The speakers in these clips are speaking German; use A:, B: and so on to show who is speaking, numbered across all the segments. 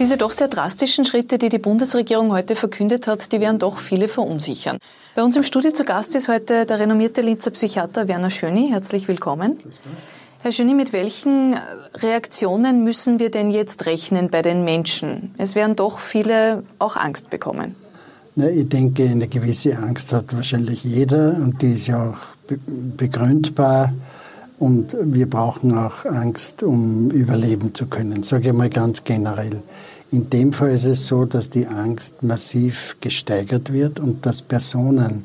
A: Diese doch sehr drastischen Schritte, die die Bundesregierung heute verkündet hat, die werden doch viele verunsichern. Bei uns im Studio zu Gast ist heute der renommierte Linzer Psychiater Werner Schöni. Herzlich willkommen. Herr Schöni, mit welchen Reaktionen müssen wir denn jetzt rechnen bei den Menschen? Es werden doch viele auch Angst bekommen.
B: Na, ich denke, eine gewisse Angst hat wahrscheinlich jeder und die ist ja auch begründbar. Und wir brauchen auch Angst, um überleben zu können, sage ich mal ganz generell. In dem Fall ist es so, dass die Angst massiv gesteigert wird und dass Personen,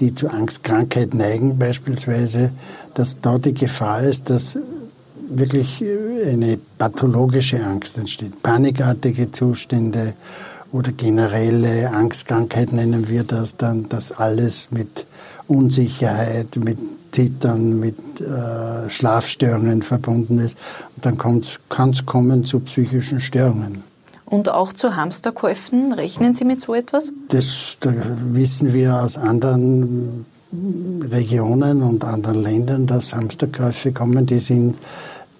B: die zu Angstkrankheit neigen beispielsweise, dass da die Gefahr ist, dass wirklich eine pathologische Angst entsteht, panikartige Zustände oder generelle Angstkrankheit nennen wir das dann, dass alles mit Unsicherheit, mit Zittern, mit äh, Schlafstörungen verbunden ist. Und dann kann es kommen zu psychischen Störungen.
A: Und auch zu Hamsterkäufen, rechnen Sie mit so etwas?
B: Das, das wissen wir aus anderen Regionen und anderen Ländern, dass Hamsterkäufe kommen, die sind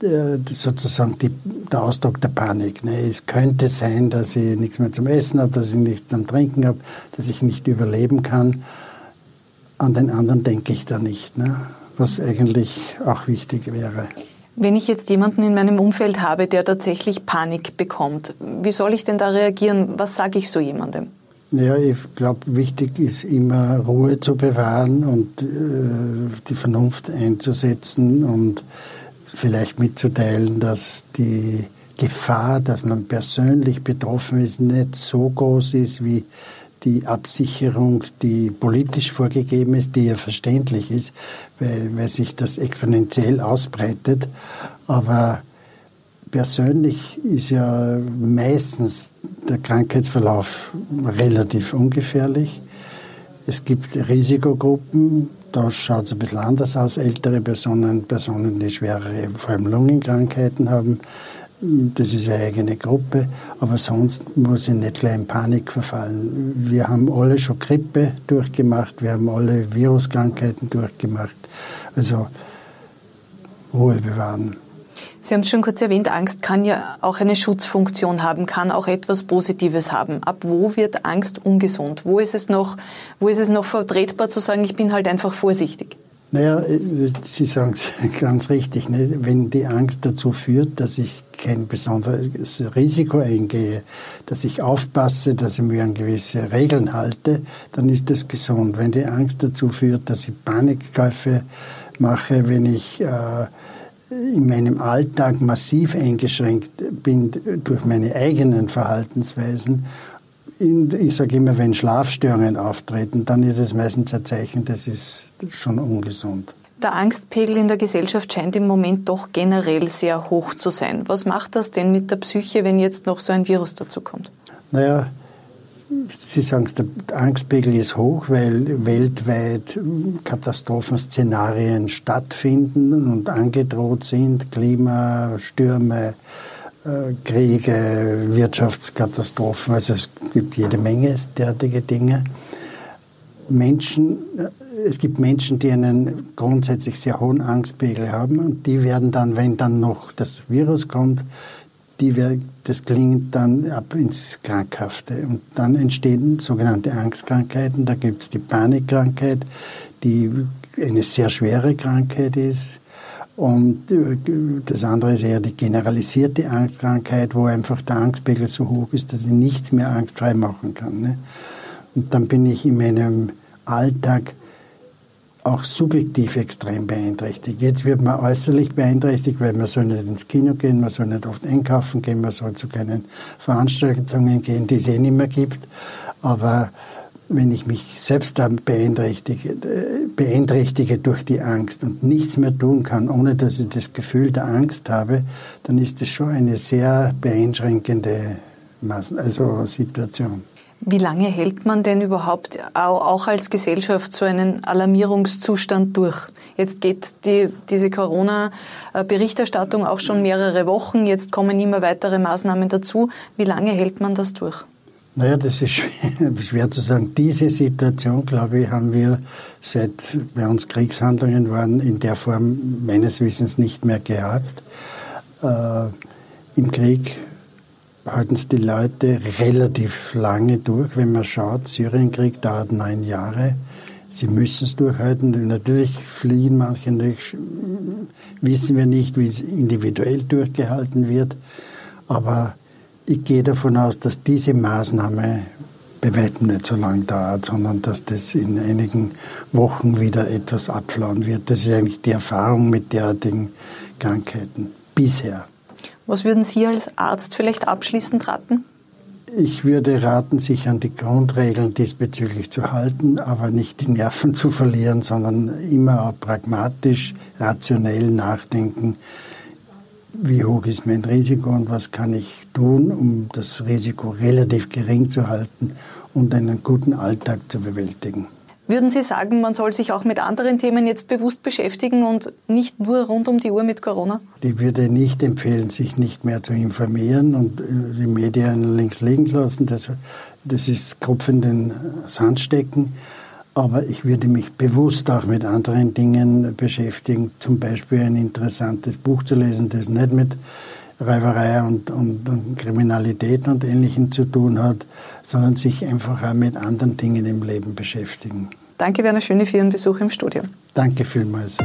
B: äh, sozusagen die, der Ausdruck der Panik. Ne? Es könnte sein, dass ich nichts mehr zum Essen habe, dass ich nichts zum Trinken habe, dass ich nicht überleben kann an den anderen denke ich da nicht, ne? was eigentlich auch wichtig wäre.
A: Wenn ich jetzt jemanden in meinem Umfeld habe, der tatsächlich Panik bekommt, wie soll ich denn da reagieren? Was sage ich so jemandem?
B: Ja, ich glaube, wichtig ist immer Ruhe zu bewahren und äh, die Vernunft einzusetzen und vielleicht mitzuteilen, dass die Gefahr, dass man persönlich betroffen ist, nicht so groß ist, wie die Absicherung, die politisch vorgegeben ist, die ja verständlich ist, weil, weil sich das exponentiell ausbreitet. Aber persönlich ist ja meistens der Krankheitsverlauf relativ ungefährlich. Es gibt Risikogruppen, da schaut es ein bisschen anders aus. Ältere Personen, Personen, die schwerere, vor allem Lungenkrankheiten haben, das ist eine eigene Gruppe, aber sonst muss ich nicht gleich in Panik verfallen. Wir haben alle schon Grippe durchgemacht, wir haben alle Viruskrankheiten durchgemacht. Also Ruhe bewahren.
A: Sie haben es schon kurz erwähnt, Angst kann ja auch eine Schutzfunktion haben, kann auch etwas Positives haben. Ab wo wird Angst ungesund? Wo ist es noch, wo ist es noch vertretbar zu sagen, ich bin halt einfach vorsichtig?
B: Naja, Sie sagen es ganz richtig. Ne? Wenn die Angst dazu führt, dass ich kein besonderes Risiko eingehe, dass ich aufpasse, dass ich mich an gewisse Regeln halte, dann ist das gesund. Wenn die Angst dazu führt, dass ich Panikkäufe mache, wenn ich äh, in meinem Alltag massiv eingeschränkt bin durch meine eigenen Verhaltensweisen, ich sage immer, wenn Schlafstörungen auftreten, dann ist es meistens ein Zeichen, das ist schon ungesund.
A: Der Angstpegel in der Gesellschaft scheint im Moment doch generell sehr hoch zu sein. Was macht das denn mit der Psyche, wenn jetzt noch so ein Virus dazu kommt?
B: Naja, Sie sagen es, der Angstpegel ist hoch, weil weltweit Katastrophenszenarien stattfinden und angedroht sind, Klimastürme, äh, Kriege, Wirtschaftskatastrophen. Also es gibt jede Menge derartige Dinge. Menschen es gibt Menschen, die einen grundsätzlich sehr hohen Angstpegel haben und die werden dann, wenn dann noch das Virus kommt, die das klingt dann ab ins Krankhafte. Und dann entstehen sogenannte Angstkrankheiten. Da gibt es die Panikkrankheit, die eine sehr schwere Krankheit ist. Und äh, das andere ist eher die generalisierte Angstkrankheit, wo einfach der Angstpegel so hoch ist, dass ich nichts mehr angstfrei machen kann. Ne? Und dann bin ich in meinem Alltag auch subjektiv extrem beeinträchtigt. Jetzt wird man äußerlich beeinträchtigt, weil man soll nicht ins Kino gehen, man soll nicht oft einkaufen gehen, man soll zu keinen Veranstaltungen gehen, die es eh nicht mehr gibt. Aber wenn ich mich selbst beeinträchtige, beeinträchtige durch die Angst und nichts mehr tun kann, ohne dass ich das Gefühl der Angst habe, dann ist das schon eine sehr beeinschränkende also Situation.
A: Wie lange hält man denn überhaupt auch als Gesellschaft so einen Alarmierungszustand durch? Jetzt geht die, diese Corona-Berichterstattung auch schon mehrere Wochen. Jetzt kommen immer weitere Maßnahmen dazu. Wie lange hält man das durch?
B: Naja, das ist schwer, schwer zu sagen. Diese Situation, glaube ich, haben wir seit bei uns Kriegshandlungen waren in der Form meines Wissens nicht mehr gehabt. Äh, Im Krieg halten es die Leute relativ lange durch. Wenn man schaut, Syrienkrieg dauert neun Jahre. Sie müssen es durchhalten. Natürlich fliehen manche, natürlich wissen wir nicht, wie es individuell durchgehalten wird. Aber ich gehe davon aus, dass diese Maßnahme bei weitem nicht so lang dauert, sondern dass das in einigen Wochen wieder etwas abflauen wird. Das ist eigentlich die Erfahrung mit derartigen Krankheiten bisher.
A: Was würden Sie als Arzt vielleicht abschließend raten?
B: Ich würde raten, sich an die Grundregeln diesbezüglich zu halten, aber nicht die Nerven zu verlieren, sondern immer auch pragmatisch, rationell nachdenken, wie hoch ist mein Risiko und was kann ich tun, um das Risiko relativ gering zu halten und einen guten Alltag zu bewältigen.
A: Würden Sie sagen, man soll sich auch mit anderen Themen jetzt bewusst beschäftigen und nicht nur rund um die Uhr mit Corona?
B: Ich würde nicht empfehlen, sich nicht mehr zu informieren und äh, die Medien links liegen lassen. Das, das ist Kopf in den Sand stecken. Aber ich würde mich bewusst auch mit anderen Dingen beschäftigen, zum Beispiel ein interessantes Buch zu lesen, das nicht mit Räuberei und, und, und Kriminalität und Ähnlichem zu tun hat, sondern sich einfach auch mit anderen Dingen im Leben beschäftigen.
A: Danke, Werner Schöne, für Ihren Besuch im Studio.
B: Danke vielmals.